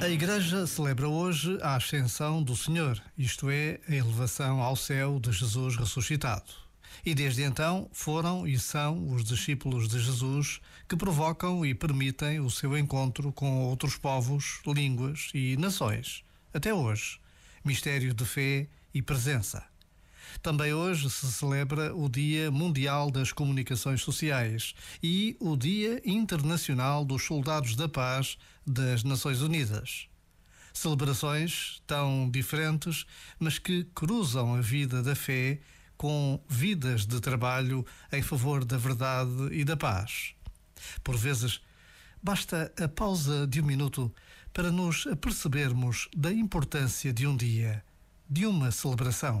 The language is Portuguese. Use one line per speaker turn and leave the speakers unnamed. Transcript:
A Igreja celebra hoje a ascensão do Senhor, isto é, a elevação ao céu de Jesus ressuscitado. E desde então foram e são os discípulos de Jesus que provocam e permitem o seu encontro com outros povos, línguas e nações. Até hoje, mistério de fé e presença. Também hoje se celebra o Dia Mundial das Comunicações Sociais e o Dia Internacional dos Soldados da Paz das Nações Unidas. Celebrações tão diferentes, mas que cruzam a vida da fé com vidas de trabalho em favor da verdade e da paz. Por vezes, basta a pausa de um minuto para nos apercebermos da importância de um dia, de uma celebração.